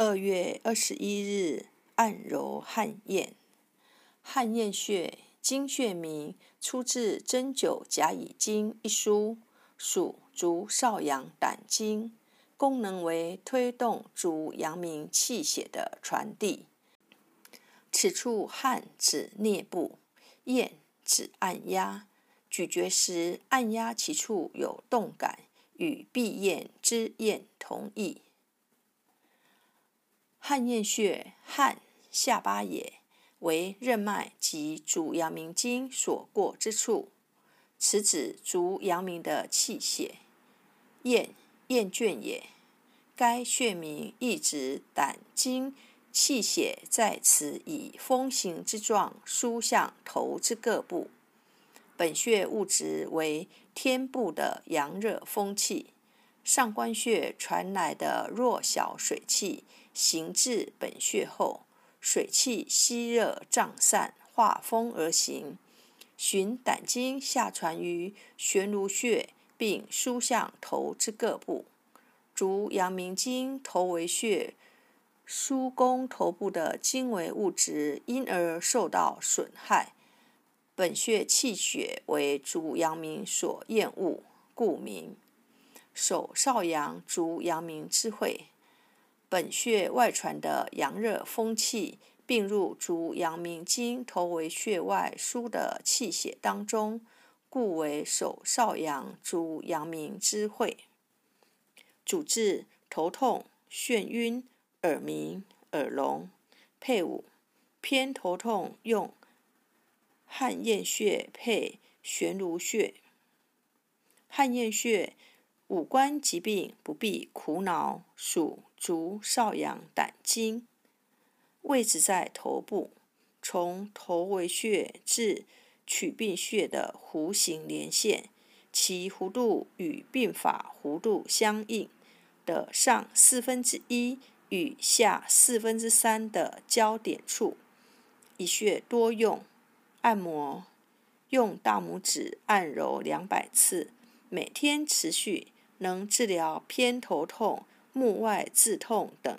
二月二十一日，按揉汗验。汗验穴，经穴名，出自《针灸甲乙经》一书，属足少阳胆经，功能为推动足阳明气血的传递。此处汗指颞部，验指按压，咀嚼时按压其处有动感，与闭咽之咽同义。汗验穴，汗下巴也，为任脉及足阳明经所过之处，此指足阳明的气血。厌，厌倦也，该穴名意指胆经气血在此以风行之状输向头之各部。本穴物质为天部的阳热风气，上关穴传来的弱小水气。行至本穴后，水气吸热胀散，化风而行，循胆经下传于悬颅穴，并输向头之各部。足阳明经头为穴，输攻头部的经纬物质因而受到损害。本穴气血为足阳明所厌恶，故名。手少阳足阳明之会。本穴外传的阳热风气，并入足阳明经头为穴外输的气血当中，故为手少阳足阳明之会。主治头痛、眩晕、耳鸣、耳聋。配伍偏头痛用汗验穴配悬颅穴。汗验穴。五官疾病不必苦恼，属足少阳胆经，位置在头部，从头为穴至曲髌穴的弧形连线，其弧度与髌法弧度相应的上四分之一与下四分之三的交点处，一穴多用按摩，用大拇指按揉两百次，每天持续。能治疗偏头痛、目外眦痛等。